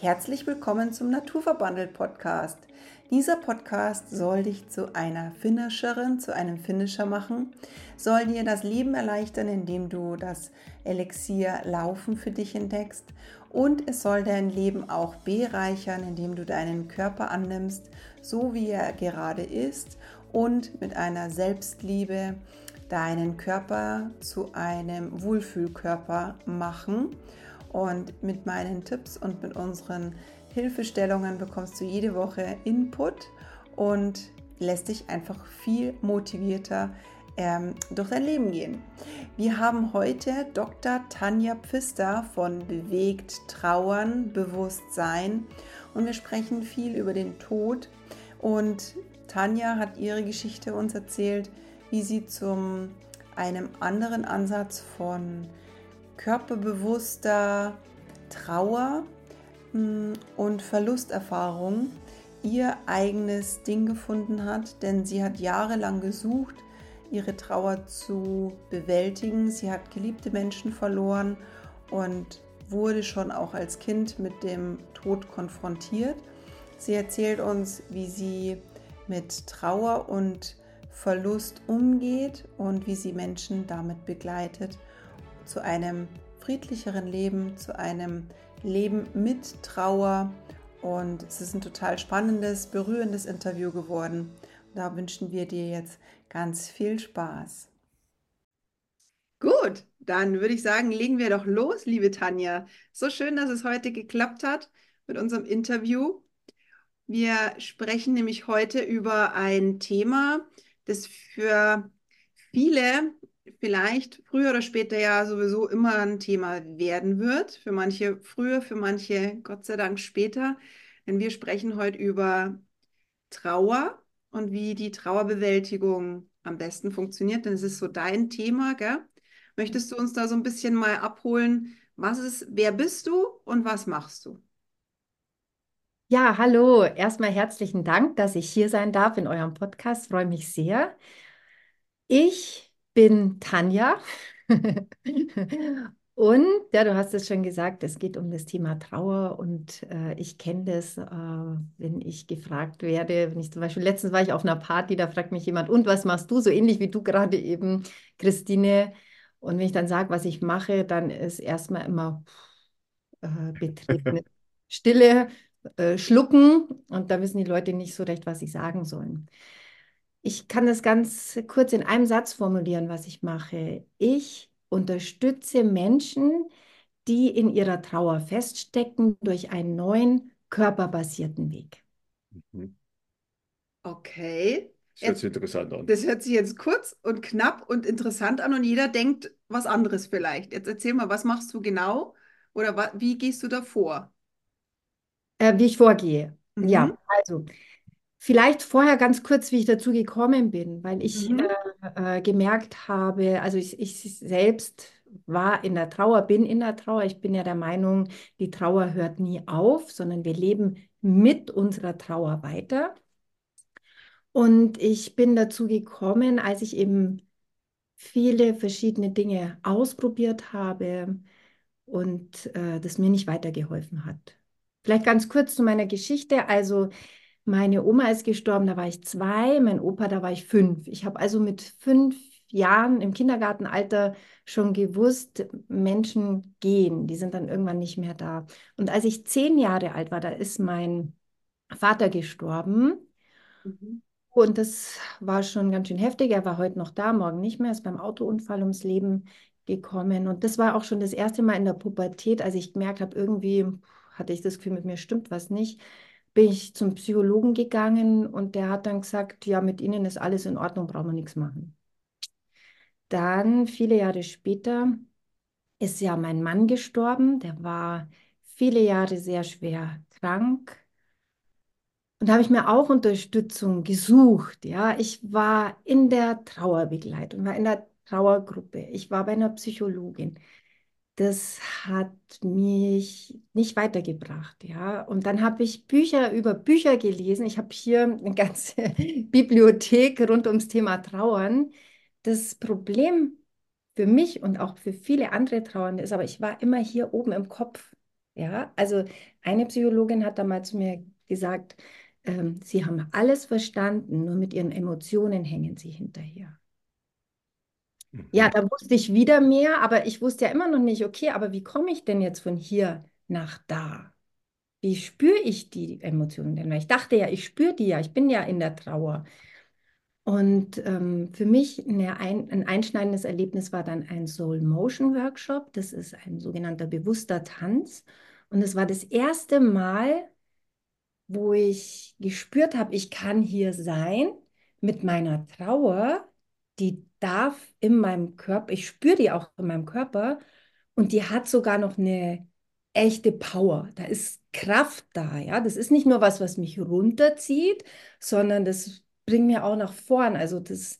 Herzlich willkommen zum Naturverbandelt Podcast. Dieser Podcast soll dich zu einer Finisherin, zu einem Finisher machen, soll dir das Leben erleichtern, indem du das Elixier Laufen für dich entdeckst und es soll dein Leben auch bereichern, indem du deinen Körper annimmst, so wie er gerade ist und mit einer Selbstliebe deinen Körper zu einem Wohlfühlkörper machen und mit meinen Tipps und mit unseren Hilfestellungen bekommst du jede Woche Input und lässt dich einfach viel motivierter ähm, durch dein Leben gehen. Wir haben heute Dr. Tanja Pfister von Bewegt Trauern, Bewusstsein und wir sprechen viel über den Tod und Tanja hat ihre Geschichte uns erzählt, wie sie zum einem anderen Ansatz von körperbewusster Trauer hm, und Verlusterfahrung ihr eigenes Ding gefunden hat, denn sie hat jahrelang gesucht, ihre Trauer zu bewältigen. Sie hat geliebte Menschen verloren und wurde schon auch als Kind mit dem Tod konfrontiert. Sie erzählt uns, wie sie mit Trauer und Verlust umgeht und wie sie Menschen damit begleitet zu einem friedlicheren Leben, zu einem Leben mit Trauer. Und es ist ein total spannendes, berührendes Interview geworden. Da wünschen wir dir jetzt ganz viel Spaß. Gut, dann würde ich sagen, legen wir doch los, liebe Tanja. So schön, dass es heute geklappt hat mit unserem Interview. Wir sprechen nämlich heute über ein Thema, das für viele vielleicht früher oder später ja sowieso immer ein Thema werden wird. Für manche früher, für manche Gott sei Dank später. Denn wir sprechen heute über Trauer und wie die Trauerbewältigung am besten funktioniert. Denn es ist so dein Thema, gell? Möchtest du uns da so ein bisschen mal abholen? Was ist, wer bist du und was machst du? Ja, hallo. Erstmal herzlichen Dank, dass ich hier sein darf in eurem Podcast. Freue mich sehr. Ich bin Tanja. Und ja, du hast es schon gesagt, es geht um das Thema Trauer und äh, ich kenne das, äh, wenn ich gefragt werde, wenn ich zum Beispiel, letztens war ich auf einer Party, da fragt mich jemand, und was machst du? So ähnlich wie du gerade eben, Christine. Und wenn ich dann sage, was ich mache, dann ist erstmal immer äh, betretene Stille, äh, Schlucken und da wissen die Leute nicht so recht, was sie sagen sollen. Ich kann das ganz kurz in einem Satz formulieren, was ich mache. Ich unterstütze Menschen, die in ihrer Trauer feststecken, durch einen neuen körperbasierten Weg. Mhm. Okay. Das hört sich interessant an. Das hört sich jetzt kurz und knapp und interessant an und jeder denkt was anderes vielleicht. Jetzt erzähl mal, was machst du genau oder wie gehst du da vor? Äh, wie ich vorgehe. Mhm. Ja, also Vielleicht vorher ganz kurz, wie ich dazu gekommen bin, weil ich mhm. äh, äh, gemerkt habe, also ich, ich selbst war in der Trauer, bin in der Trauer. Ich bin ja der Meinung, die Trauer hört nie auf, sondern wir leben mit unserer Trauer weiter. Und ich bin dazu gekommen, als ich eben viele verschiedene Dinge ausprobiert habe und äh, das mir nicht weitergeholfen hat. Vielleicht ganz kurz zu meiner Geschichte. Also meine Oma ist gestorben, da war ich zwei, mein Opa, da war ich fünf. Ich habe also mit fünf Jahren im Kindergartenalter schon gewusst, Menschen gehen, die sind dann irgendwann nicht mehr da. Und als ich zehn Jahre alt war, da ist mein Vater gestorben. Mhm. Und das war schon ganz schön heftig. Er war heute noch da, morgen nicht mehr, ist beim Autounfall ums Leben gekommen. Und das war auch schon das erste Mal in der Pubertät, als ich gemerkt habe, irgendwie hatte ich das Gefühl, mit mir stimmt was nicht bin ich zum Psychologen gegangen und der hat dann gesagt, ja, mit Ihnen ist alles in Ordnung, brauchen wir nichts machen. Dann, viele Jahre später, ist ja mein Mann gestorben. Der war viele Jahre sehr schwer krank. Und da habe ich mir auch Unterstützung gesucht. Ja, ich war in der Trauerbegleitung, war in der Trauergruppe. Ich war bei einer Psychologin das hat mich nicht weitergebracht, ja. Und dann habe ich Bücher über Bücher gelesen. Ich habe hier eine ganze Bibliothek rund ums Thema Trauern. Das Problem für mich und auch für viele andere Trauernde ist, aber ich war immer hier oben im Kopf. Ja, also eine Psychologin hat damals zu mir gesagt, ähm, sie haben alles verstanden, nur mit ihren Emotionen hängen sie hinterher. Mhm. Ja, da wusste ich wieder mehr, aber ich wusste ja immer noch nicht, okay, aber wie komme ich denn jetzt von hier nach da? Wie spüre ich die Emotionen denn? Weil ich dachte ja, ich spüre die ja, ich bin ja in der Trauer. Und ähm, für mich eine ein, ein einschneidendes Erlebnis war dann ein Soul Motion Workshop. Das ist ein sogenannter bewusster Tanz. Und es war das erste Mal, wo ich gespürt habe, ich kann hier sein mit meiner Trauer, die darf in meinem Körper, ich spüre die auch in meinem Körper und die hat sogar noch eine echte Power. Da ist Kraft da, ja. Das ist nicht nur was, was mich runterzieht, sondern das bringt mir auch nach vorn. Also das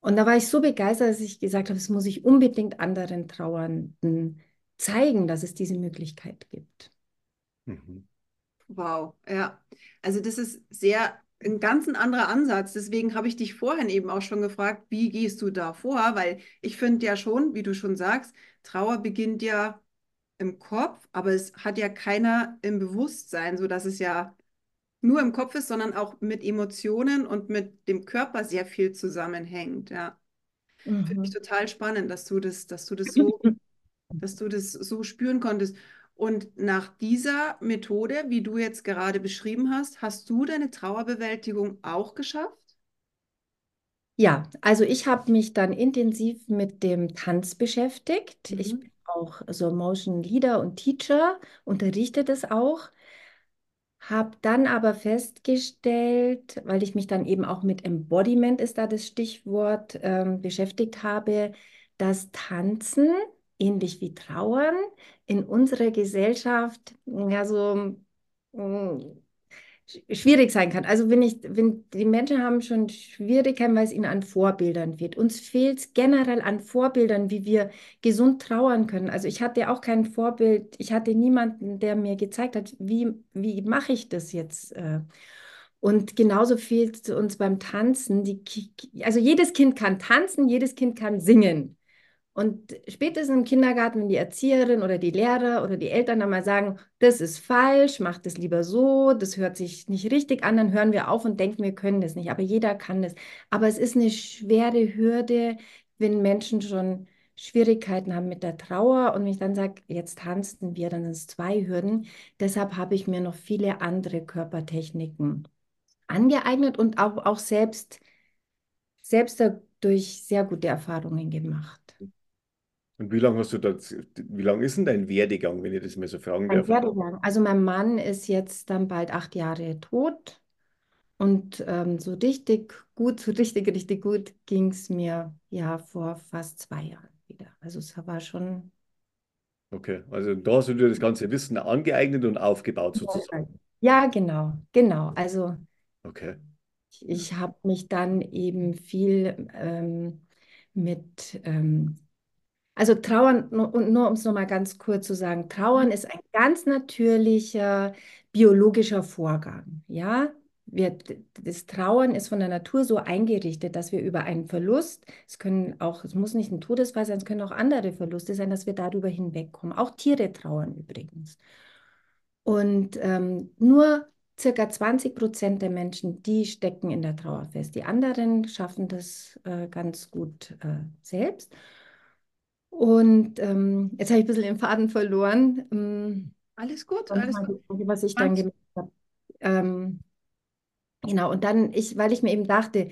und da war ich so begeistert, dass ich gesagt habe, das muss ich unbedingt anderen Trauernden zeigen, dass es diese Möglichkeit gibt. Mhm. Wow, ja. Also das ist sehr ein ganz anderer Ansatz. Deswegen habe ich dich vorhin eben auch schon gefragt, wie gehst du da vor? Weil ich finde ja schon, wie du schon sagst, Trauer beginnt ja im Kopf, aber es hat ja keiner im Bewusstsein, sodass es ja nur im Kopf ist, sondern auch mit Emotionen und mit dem Körper sehr viel zusammenhängt. Ja. Mhm. Finde ich total spannend, dass du das, dass du das so, dass du das so spüren konntest. Und nach dieser Methode, wie du jetzt gerade beschrieben hast, hast du deine Trauerbewältigung auch geschafft? Ja, also ich habe mich dann intensiv mit dem Tanz beschäftigt. Mhm. Ich bin auch so Motion Leader und Teacher, unterrichte das auch. Habe dann aber festgestellt, weil ich mich dann eben auch mit Embodiment ist da das Stichwort ähm, beschäftigt habe, dass Tanzen ähnlich wie Trauern in unserer Gesellschaft ja so mm, schwierig sein kann. Also wenn ich, wenn die Menschen haben schon Schwierigkeiten, weil es ihnen an Vorbildern fehlt. Uns fehlt es generell an Vorbildern, wie wir gesund trauern können. Also ich hatte auch kein Vorbild, ich hatte niemanden, der mir gezeigt hat, wie, wie mache ich das jetzt. Äh. Und genauso fehlt es uns beim Tanzen. Die, also jedes Kind kann tanzen, jedes Kind kann singen. Und spätestens im Kindergarten, wenn die Erzieherin oder die Lehrer oder die Eltern dann mal sagen, das ist falsch, macht es lieber so, das hört sich nicht richtig an, dann hören wir auf und denken, wir können das nicht. Aber jeder kann das. Aber es ist eine schwere Hürde, wenn Menschen schon Schwierigkeiten haben mit der Trauer und wenn ich dann sage, jetzt tanzen wir, dann sind es zwei Hürden. Deshalb habe ich mir noch viele andere Körpertechniken angeeignet und auch, auch selbst, selbst dadurch sehr gute Erfahrungen gemacht. Und wie lange hast du das, wie lange ist denn dein Werdegang, wenn ich das mal so fragen Mein darf? Werdegang. Also mein Mann ist jetzt dann bald acht Jahre tot und ähm, so richtig gut, so richtig, richtig gut ging es mir ja vor fast zwei Jahren wieder. Also es war schon. Okay, also da hast du dir das ganze Wissen angeeignet und aufgebaut sozusagen. Ja, genau, genau. Also okay. ich, ich habe mich dann eben viel ähm, mit ähm, also Trauern, und nur um es nochmal ganz kurz zu sagen, Trauern ist ein ganz natürlicher biologischer Vorgang. Ja, wir, das Trauern ist von der Natur so eingerichtet, dass wir über einen Verlust, es können auch, es muss nicht ein Todesfall sein, es können auch andere Verluste sein, dass wir darüber hinwegkommen. Auch Tiere trauern übrigens. Und ähm, nur circa 20 Prozent der Menschen, die stecken in der Trauer fest. Die anderen schaffen das äh, ganz gut äh, selbst. Und ähm, jetzt habe ich ein bisschen den Faden verloren. Ähm, alles gut, alles gut. Was ich dann gemacht habe. Ähm, genau, und dann, ich, weil ich mir eben dachte,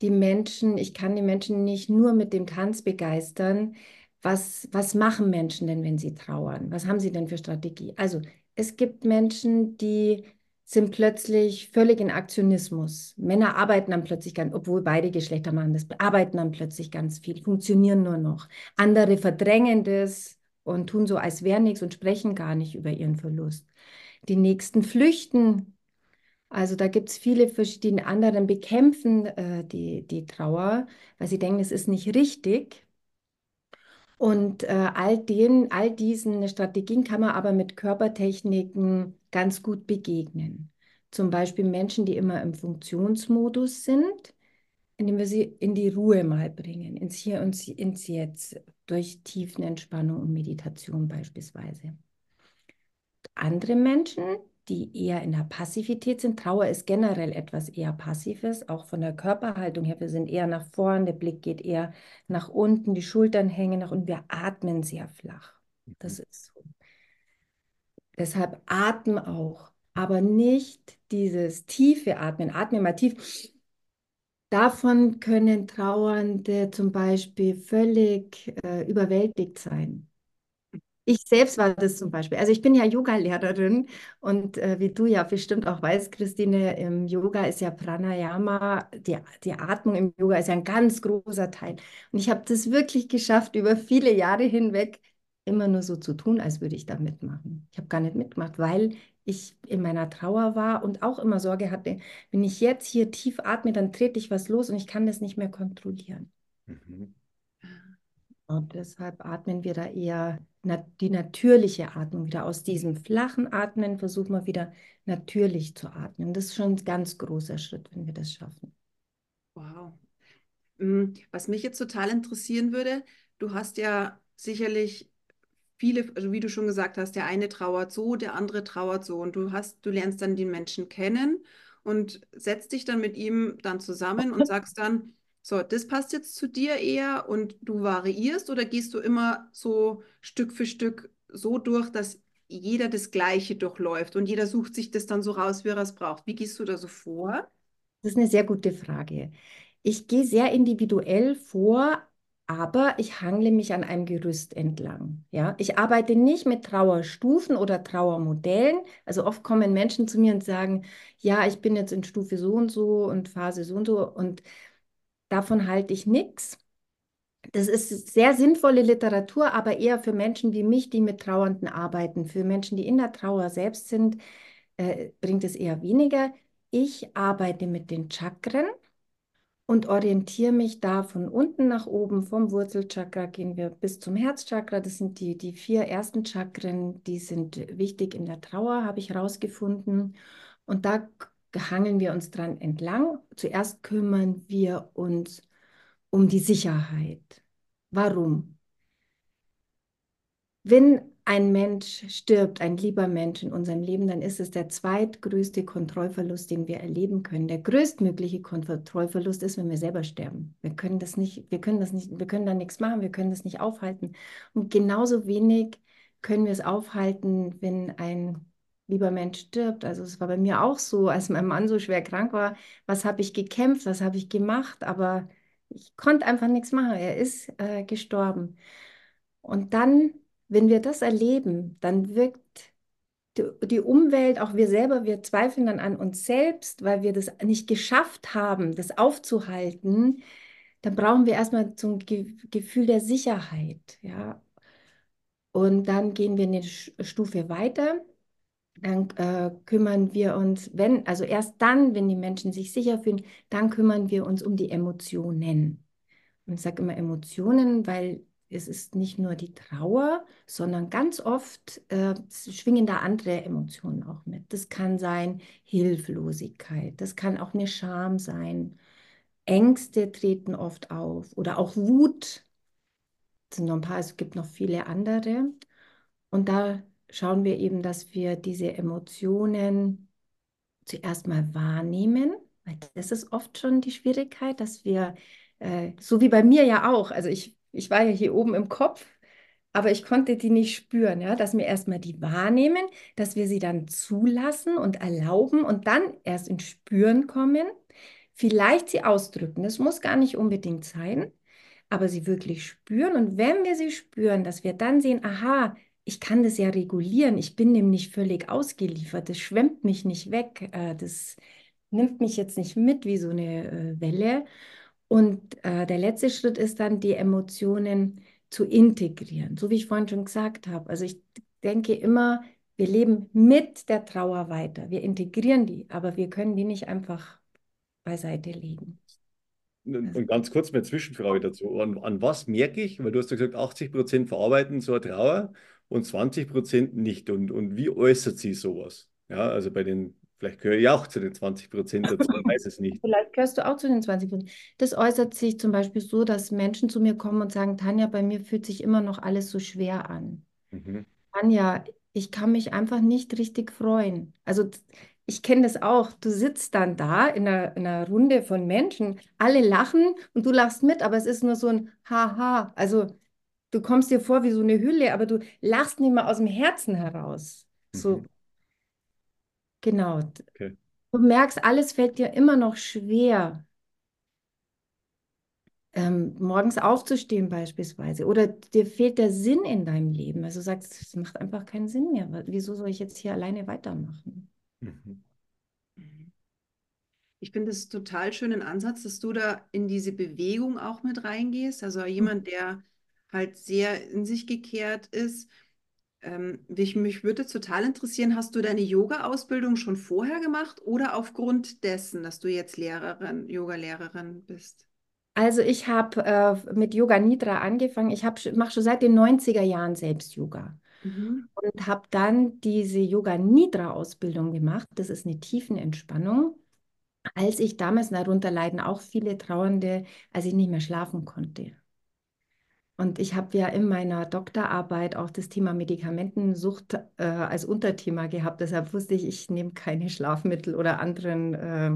die Menschen, ich kann die Menschen nicht nur mit dem Tanz begeistern. Was, was machen Menschen denn, wenn sie trauern? Was haben sie denn für Strategie? Also, es gibt Menschen, die sind plötzlich völlig in Aktionismus. Männer arbeiten dann plötzlich ganz, obwohl beide Geschlechter machen das, arbeiten dann plötzlich ganz viel, funktionieren nur noch. Andere verdrängen das und tun so, als wäre nichts und sprechen gar nicht über ihren Verlust. Die nächsten flüchten. Also da gibt es viele verschiedene anderen bekämpfen äh, die, die Trauer, weil sie denken, es ist nicht richtig. Und äh, all, den, all diesen Strategien kann man aber mit Körpertechniken ganz gut begegnen. Zum Beispiel Menschen, die immer im Funktionsmodus sind, indem wir sie in die Ruhe mal bringen, ins Hier und ins Jetzt, durch Tiefenentspannung und Meditation beispielsweise. andere Menschen, die eher in der Passivität sind. Trauer ist generell etwas eher Passives, auch von der Körperhaltung her. Wir sind eher nach vorn, der Blick geht eher nach unten, die Schultern hängen nach unten, wir atmen sehr flach. Das mhm. ist so. Deshalb atmen auch, aber nicht dieses tiefe Atmen. Atmen mal tief. Davon können Trauernde zum Beispiel völlig äh, überwältigt sein. Ich selbst war das zum Beispiel. Also ich bin ja Yoga-Lehrerin und äh, wie du ja bestimmt auch weißt, Christine, im Yoga ist ja Pranayama, die, die Atmung im Yoga ist ja ein ganz großer Teil. Und ich habe das wirklich geschafft, über viele Jahre hinweg immer nur so zu tun, als würde ich da mitmachen. Ich habe gar nicht mitgemacht, weil ich in meiner Trauer war und auch immer Sorge hatte, wenn ich jetzt hier tief atme, dann trete ich was los und ich kann das nicht mehr kontrollieren. Mhm. Und deshalb atmen wir da eher die natürliche Atmung wieder. Aus diesem flachen Atmen versuchen wir wieder natürlich zu atmen. Das ist schon ein ganz großer Schritt, wenn wir das schaffen. Wow. Mm, was mich jetzt total interessieren würde, du hast ja sicherlich viele, also wie du schon gesagt hast, der eine trauert so, der andere trauert so und du hast, du lernst dann den Menschen kennen und setzt dich dann mit ihm dann zusammen und sagst dann, so, das passt jetzt zu dir eher und du variierst oder gehst du immer so Stück für Stück so durch, dass jeder das Gleiche durchläuft und jeder sucht sich das dann so raus, wie er es braucht. Wie gehst du da so vor? Das ist eine sehr gute Frage. Ich gehe sehr individuell vor, aber ich hangle mich an einem Gerüst entlang. Ja? Ich arbeite nicht mit Trauerstufen oder Trauermodellen. Also oft kommen Menschen zu mir und sagen, ja, ich bin jetzt in Stufe so und so und Phase so und so und Davon halte ich nichts. Das ist sehr sinnvolle Literatur, aber eher für Menschen wie mich, die mit Trauernden arbeiten. Für Menschen, die in der Trauer selbst sind, äh, bringt es eher weniger. Ich arbeite mit den Chakren und orientiere mich da von unten nach oben. Vom Wurzelchakra gehen wir bis zum Herzchakra. Das sind die, die vier ersten Chakren, die sind wichtig in der Trauer, habe ich herausgefunden. Und da hangeln wir uns dran entlang. Zuerst kümmern wir uns um die Sicherheit. Warum? Wenn ein Mensch stirbt, ein lieber Mensch in unserem Leben, dann ist es der zweitgrößte Kontrollverlust, den wir erleben können. Der größtmögliche Kontrollverlust ist, wenn wir selber sterben. Wir können das nicht, wir können das nicht, wir können da nichts machen, wir können das nicht aufhalten. Und genauso wenig können wir es aufhalten, wenn ein lieber Mensch stirbt. Also es war bei mir auch so, als mein Mann so schwer krank war, was habe ich gekämpft, was habe ich gemacht, aber ich konnte einfach nichts machen. Er ist äh, gestorben. Und dann, wenn wir das erleben, dann wirkt die, die Umwelt, auch wir selber, wir zweifeln dann an uns selbst, weil wir das nicht geschafft haben, das aufzuhalten. Dann brauchen wir erstmal so ein Ge Gefühl der Sicherheit, ja. Und dann gehen wir eine Stufe weiter dann äh, kümmern wir uns, wenn, also erst dann, wenn die Menschen sich sicher fühlen, dann kümmern wir uns um die Emotionen. Und ich sage immer Emotionen, weil es ist nicht nur die Trauer, sondern ganz oft äh, schwingen da andere Emotionen auch mit. Das kann sein Hilflosigkeit, das kann auch eine Scham sein. Ängste treten oft auf oder auch Wut. Das sind noch ein paar, es gibt noch viele andere. Und da schauen wir eben, dass wir diese Emotionen zuerst mal wahrnehmen, weil das ist oft schon die Schwierigkeit, dass wir, äh, so wie bei mir ja auch, also ich, ich war ja hier oben im Kopf, aber ich konnte die nicht spüren, ja, dass wir erstmal die wahrnehmen, dass wir sie dann zulassen und erlauben und dann erst ins Spüren kommen, vielleicht sie ausdrücken. Das muss gar nicht unbedingt sein, aber sie wirklich spüren. Und wenn wir sie spüren, dass wir dann sehen, aha, ich kann das ja regulieren. Ich bin dem nicht völlig ausgeliefert. Das schwemmt mich nicht weg. Äh, das nimmt mich jetzt nicht mit wie so eine äh, Welle. Und äh, der letzte Schritt ist dann, die Emotionen zu integrieren, so wie ich vorhin schon gesagt habe. Also ich denke immer, wir leben mit der Trauer weiter. Wir integrieren die, aber wir können die nicht einfach beiseite legen. Und ganz kurz eine Zwischenfrage dazu. An, an was merke ich, weil du hast ja gesagt, 80 Prozent verarbeiten so eine Trauer und 20 Prozent nicht. Und, und wie äußert sich sowas? Ja, also bei den, vielleicht gehöre ich auch zu den 20 Prozent dazu, ich weiß es nicht. Vielleicht gehörst du auch zu den 20 Prozent. Das äußert sich zum Beispiel so, dass Menschen zu mir kommen und sagen, Tanja, bei mir fühlt sich immer noch alles so schwer an. Mhm. Tanja, ich kann mich einfach nicht richtig freuen. Also ich kenne das auch. Du sitzt dann da in einer, in einer Runde von Menschen, alle lachen und du lachst mit, aber es ist nur so ein Haha. Also du kommst dir vor wie so eine Hülle, aber du lachst nicht mal aus dem Herzen heraus. So, Mhm. genau. Okay. Du merkst, alles fällt dir immer noch schwer. Ähm, morgens aufzustehen beispielsweise. Oder dir fehlt der Sinn in deinem Leben. Also du sagst, es macht einfach keinen Sinn mehr. Wieso soll ich jetzt hier alleine weitermachen? Mhm. Ich finde es total schönen Ansatz, dass du da in diese Bewegung auch mit reingehst. Also jemand, der halt sehr in sich gekehrt ist. Ähm, mich, mich würde total interessieren, hast du deine Yoga-Ausbildung schon vorher gemacht oder aufgrund dessen, dass du jetzt Lehrerin, Yoga-Lehrerin bist? Also ich habe äh, mit Yoga Nidra angefangen. Ich mache schon seit den 90er Jahren selbst Yoga Mhm. und habe dann diese Yoga Nidra Ausbildung gemacht. Das ist eine Tiefenentspannung. Als ich damals, darunter leiden auch viele Trauernde, als ich nicht mehr schlafen konnte. Und ich habe ja in meiner Doktorarbeit auch das Thema Medikamentensucht äh, als Unterthema gehabt. Deshalb wusste ich, ich nehme keine Schlafmittel oder anderen äh,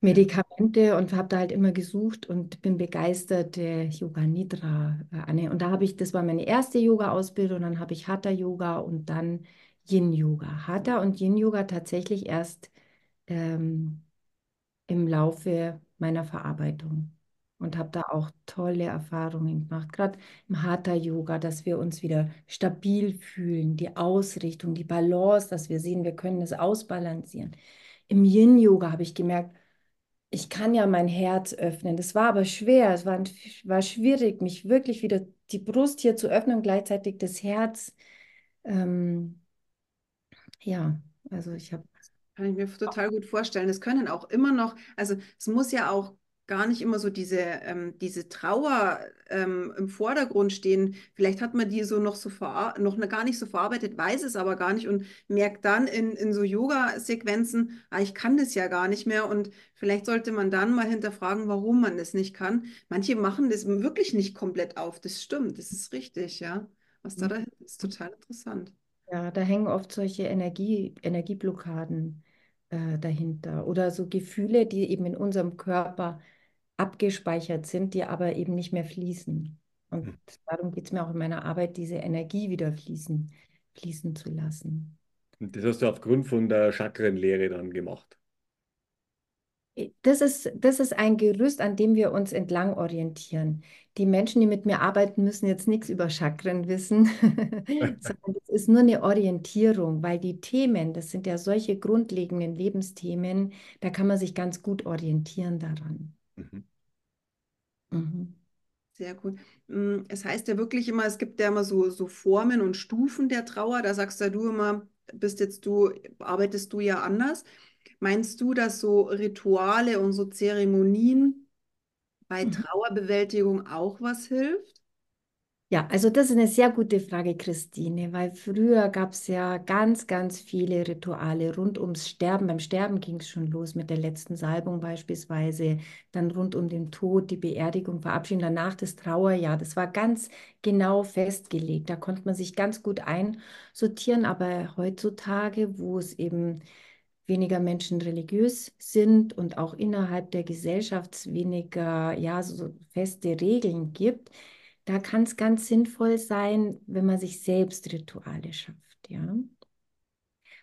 Medikamente und habe da halt immer gesucht und bin begeisterte Yoga Nidra äh, Anne. Und da habe ich, das war meine erste Yoga-Ausbildung, dann habe ich Hatha Yoga und dann Yin Yoga. Hatha und Yin Yoga tatsächlich erst ähm, im Laufe meiner Verarbeitung und habe da auch tolle Erfahrungen gemacht, gerade im Hatha Yoga, dass wir uns wieder stabil fühlen, die Ausrichtung, die Balance, dass wir sehen, wir können es ausbalancieren. Im Yin Yoga habe ich gemerkt, ich kann ja mein Herz öffnen. Das war aber schwer. Es war, war schwierig, mich wirklich wieder die Brust hier zu öffnen und gleichzeitig das Herz. Ähm, ja, also ich habe. Kann ich mir total gut vorstellen. Es können auch immer noch, also es muss ja auch gar nicht immer so diese, ähm, diese Trauer ähm, im Vordergrund stehen. Vielleicht hat man die so noch so noch gar nicht so verarbeitet, weiß es aber gar nicht und merkt dann in, in so Yoga-Sequenzen, ah, ich kann das ja gar nicht mehr. Und vielleicht sollte man dann mal hinterfragen, warum man das nicht kann. Manche machen das wirklich nicht komplett auf. Das stimmt, das ist richtig, ja. Was da dahinter ist, total interessant. Ja, da hängen oft solche Energie, Energieblockaden äh, dahinter oder so Gefühle, die eben in unserem Körper abgespeichert sind, die aber eben nicht mehr fließen. Und Mhm. darum geht es mir auch in meiner Arbeit, diese Energie wieder fließen, fließen zu lassen. Und das hast du aufgrund von der Chakrenlehre dann gemacht. Das ist, das ist ein Gerüst, an dem wir uns entlang orientieren. Die Menschen, die mit mir arbeiten, müssen jetzt nichts über Chakren wissen, sondern es ist nur eine Orientierung, weil die Themen, das sind ja solche grundlegenden Lebensthemen, da kann man sich ganz gut orientieren daran. Mhm. Mhm. Sehr gut. Mm, Es heißt ja wirklich immer, es gibt ja immer so, so Formen und Stufen der Trauer. Da sagst ja du immer, bist jetzt du, arbeitest du ja anders. Meinst du, dass so Rituale und so Zeremonien bei Mhm. Trauerbewältigung auch was hilft? Ja, also das ist eine sehr gute Frage, Christine, weil früher gab es ja ganz, ganz viele Rituale rund ums Sterben. Beim Sterben ging es schon los mit der letzten Salbung beispielsweise, dann rund um den Tod, die Beerdigung, Verabschiedung, danach das Trauerjahr. Das war ganz genau festgelegt. Da konnte man sich ganz gut einsortieren, aber heutzutage, wo es eben weniger Menschen religiös sind und auch innerhalb der Gesellschaft es weniger, ja, so feste Regeln gibt, da kann es ganz sinnvoll sein, wenn man sich selbst Rituale schafft, ja.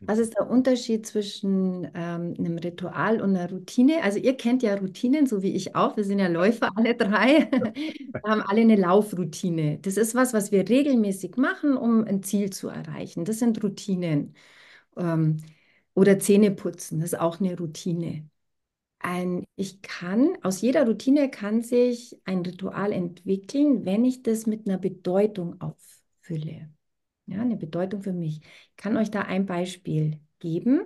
Was ist der Unterschied zwischen ähm, einem Ritual und einer Routine? Also ihr kennt ja Routinen, so wie ich auch. Wir sind ja Läufer, alle drei. Wir haben alle eine Laufroutine. Das ist was, was wir regelmäßig machen, um ein Ziel zu erreichen. Das sind Routinen. Ähm, oder Zähne putzen, das ist auch eine Routine. Ein, ich kann, aus jeder Routine kann sich ein Ritual entwickeln, wenn ich das mit einer Bedeutung auffülle. Ja, eine Bedeutung für mich. Ich kann euch da ein Beispiel geben.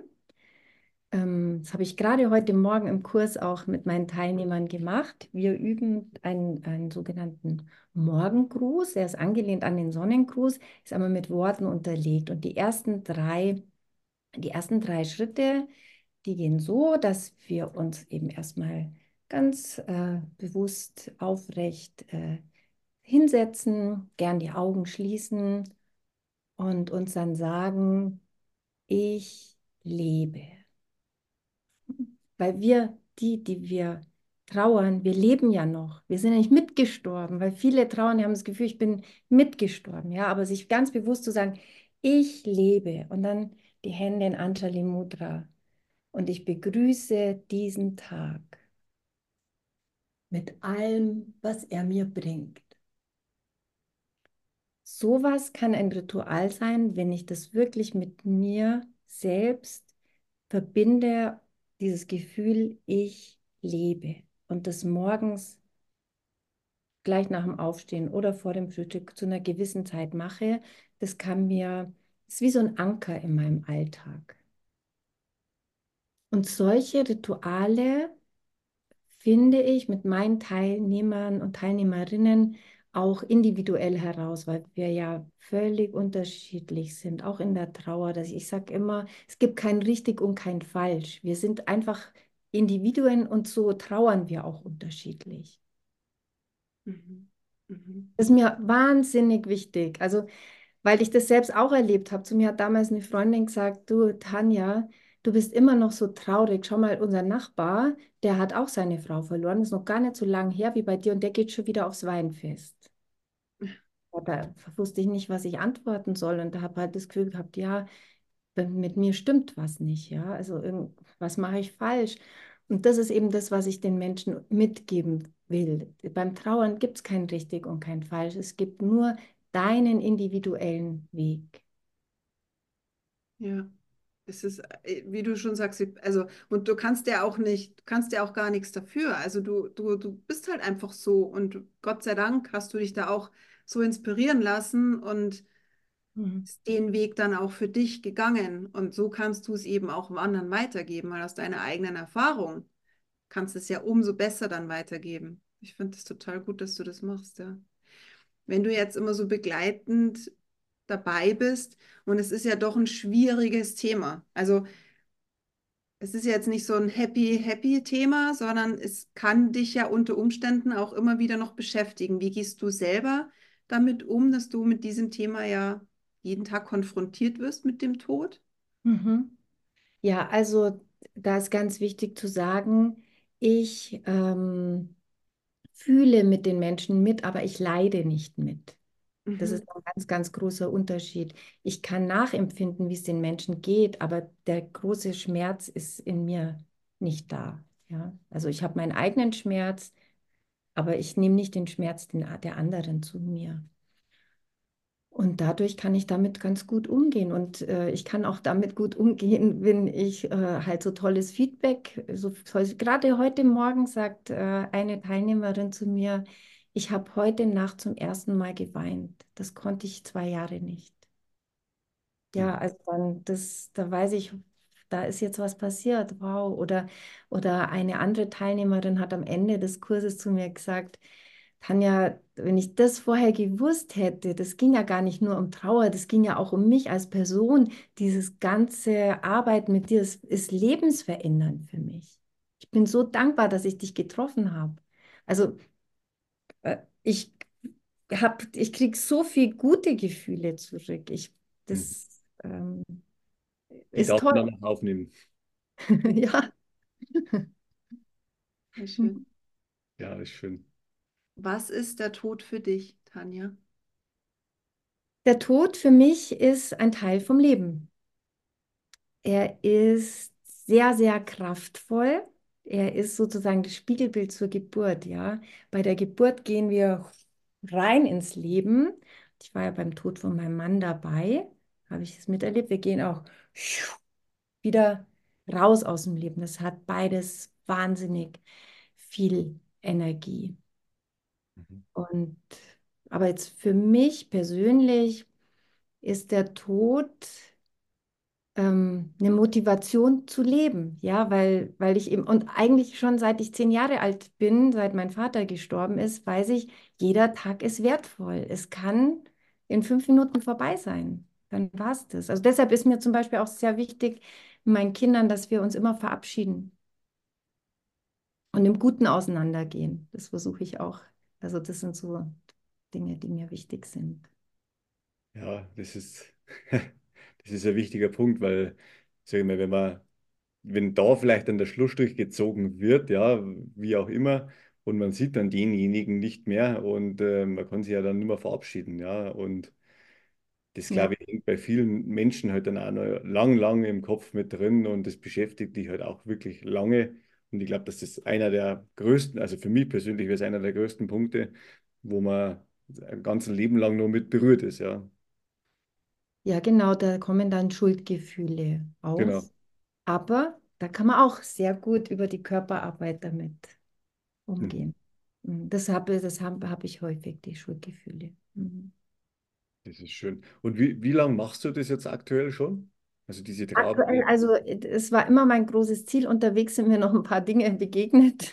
Ähm, das habe ich gerade heute Morgen im Kurs auch mit meinen Teilnehmern gemacht. Wir üben einen, einen sogenannten Morgengruß. Er ist angelehnt an den Sonnengruß, ist aber mit Worten unterlegt. Und die ersten drei, die ersten drei Schritte, die gehen so, dass wir uns eben erstmal ganz äh, bewusst aufrecht äh, hinsetzen, gern die Augen schließen und uns dann sagen, ich lebe. Weil wir, die, die wir trauern, wir leben ja noch. Wir sind ja nicht mitgestorben, weil viele trauern, die haben das Gefühl, ich bin mitgestorben. Ja, aber sich ganz bewusst zu sagen, ich lebe und dann die Hände in Anjali Mudra und ich begrüße diesen Tag mit allem, was er mir bringt. Sowas kann ein Ritual sein, wenn ich das wirklich mit mir selbst verbinde, dieses Gefühl, ich lebe und das morgens gleich nach dem Aufstehen oder vor dem Frühstück zu einer gewissen Zeit mache, das kann mir, ist wie so ein Anker in meinem Alltag. Und solche Rituale finde ich mit meinen Teilnehmern und Teilnehmerinnen auch individuell heraus, weil wir ja völlig unterschiedlich sind, auch in der Trauer. Dass ich sage immer, es gibt kein richtig und kein falsch. Wir sind einfach Individuen und so trauern wir auch unterschiedlich. Mhm. Mhm. Das ist mir wahnsinnig wichtig. Also, weil ich das selbst auch erlebt habe. Zu mir hat damals eine Freundin gesagt, du Tanja, du bist immer noch so traurig. Schau mal, unser Nachbar, der hat auch seine Frau verloren. Das ist noch gar nicht so lange her wie bei dir und der geht schon wieder aufs Weinfest. Da wusste ich nicht, was ich antworten soll und da habe halt das Gefühl gehabt, ja, mit mir stimmt was nicht, ja, also was mache ich falsch? Und das ist eben das, was ich den Menschen mitgeben will. Beim Trauern gibt es kein richtig und kein falsch. Es gibt nur deinen individuellen Weg. Ja. Es ist, äh, wie du schon sagst, also, und du kannst ja auch nicht, du kannst ja auch gar nichts dafür. Also du, du, du bist halt einfach so und Gott sei Dank hast du dich da auch so inspirieren lassen und mhm. den Weg dann auch für dich gegangen. Und so kannst du es eben auch anderen weitergeben, weil aus deiner eigenen Erfahrung kannst du es ja umso besser dann weitergeben. Ich finde es total gut, dass du das machst, ja. Wenn du jetzt immer so begleitend dabei bist. Und es ist ja doch ein schwieriges Thema. Also es ist jetzt nicht so ein happy, happy Thema, sondern es kann dich ja unter Umständen auch immer wieder noch beschäftigen. Wie gehst du selber damit um, dass du mit diesem Thema ja jeden Tag konfrontiert wirst mit dem Tod? Mhm. Ja, also da ist ganz wichtig zu sagen, ich ähm, fühle mit den Menschen mit, aber ich leide nicht mit. Das ist mhm. ein ganz, ganz großer Unterschied. Ich kann nachempfinden, wie es den Menschen geht, aber der große Schmerz ist in mir nicht da. Ja? Also ich habe meinen eigenen Schmerz, aber ich nehme nicht den Schmerz der anderen zu mir. Und dadurch kann ich damit ganz gut umgehen. Und äh, ich kann auch damit gut umgehen, wenn ich äh, halt so tolles Feedback, so, gerade heute Morgen sagt äh, eine Teilnehmerin zu mir, ich habe heute Nacht zum ersten Mal geweint. Das konnte ich zwei Jahre nicht. Ja, also dann, das, da weiß ich, da ist jetzt was passiert. Wow. Oder, oder eine andere Teilnehmerin hat am Ende des Kurses zu mir gesagt, Tanja, wenn ich das vorher gewusst hätte, das ging ja gar nicht nur um Trauer, das ging ja auch um mich als Person. Dieses ganze Arbeiten mit dir ist, ist lebensverändernd für mich. Ich bin so dankbar, dass ich dich getroffen habe. Also ich hab, ich kriege so viel gute Gefühle zurück. Ich, das ähm, ist ich toll. Dann aufnehmen. ja. Sehr schön. Ja, ist schön. Was ist der Tod für dich, Tanja? Der Tod für mich ist ein Teil vom Leben. Er ist sehr, sehr kraftvoll. Er ist sozusagen das Spiegelbild zur Geburt, ja. Bei der Geburt gehen wir rein ins Leben. Ich war ja beim Tod von meinem Mann dabei, habe ich es miterlebt. Wir gehen auch wieder raus aus dem Leben. Das hat beides wahnsinnig viel Energie. Mhm. Und aber jetzt für mich persönlich ist der Tod ähm, eine Motivation zu leben, ja, weil, weil ich eben, und eigentlich schon seit ich zehn Jahre alt bin, seit mein Vater gestorben ist, weiß ich, jeder Tag ist wertvoll. Es kann in fünf Minuten vorbei sein. Dann war es das. Also deshalb ist mir zum Beispiel auch sehr wichtig, meinen Kindern, dass wir uns immer verabschieden und im Guten auseinandergehen. Das versuche ich auch. Also das sind so Dinge, die mir wichtig sind. Ja, das ist Das ist ein wichtiger Punkt, weil, sag ich mal, wenn man, wenn da vielleicht dann der Schlussstrich gezogen wird, ja, wie auch immer, und man sieht dann denjenigen nicht mehr und äh, man kann sich ja dann nicht mehr verabschieden, ja, und das, glaube ich, hängt bei vielen Menschen halt dann auch noch lang, lang im Kopf mit drin und das beschäftigt dich halt auch wirklich lange. Und ich glaube, dass das einer der größten, also für mich persönlich wäre es einer der größten Punkte, wo man ein ganzes Leben lang nur mit berührt ist, ja. Ja, genau, da kommen dann Schuldgefühle Genau. auf. Aber da kann man auch sehr gut über die Körperarbeit damit umgehen. Mhm, Das habe, das habe, habe ich häufig, die Schuldgefühle. Mhm. Das ist schön. Und wie, wie lange machst du das jetzt aktuell schon? Also diese Aktuell, Trauer. also äh, es war immer mein großes Ziel. Unterwegs sind mir noch ein paar Dinge begegnet,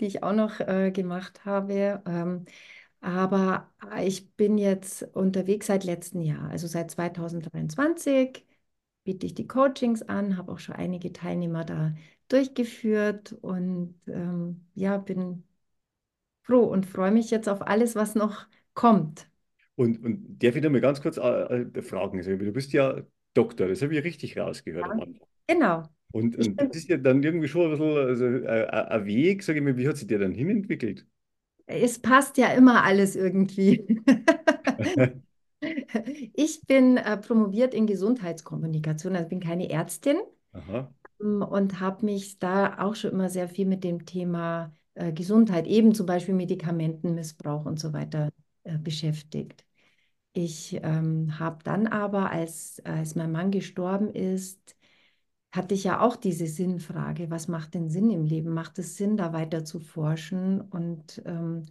die ich auch noch äh, gemacht habe. Ähm, aber ich bin jetzt unterwegs seit letztem Jahr, also seit 2023 biete ich die Coachings an, habe auch schon einige Teilnehmer da durchgeführt und ähm, ja, bin froh und freue mich jetzt auf alles, was noch kommt. Und, und darf ich da mal ganz kurz äh, äh, fragen? Also, du bist ja Doktor, das habe ich richtig rausgehört am Ja, Anfang. genau. Und, und das ist ja dann irgendwie schon ein bisschen also, äh, äh, ein Weg, sage ich mal, wie hat sich der dann hinentwickelt? Es passt ja immer alles irgendwie. Ich bin äh, promoviert in Gesundheitskommunikation, also bin keine Ärztin Aha. ähm, und habe mich da auch schon immer sehr viel mit dem Thema äh, Gesundheit, eben zum Beispiel Medikamentenmissbrauch und so weiter, äh, beschäftigt. Ich ähm, habe dann aber, als, als mein Mann gestorben ist, hatte ich ja auch diese Sinnfrage, was macht denn Sinn im Leben? Macht es Sinn, da weiter zu forschen? Und ähm,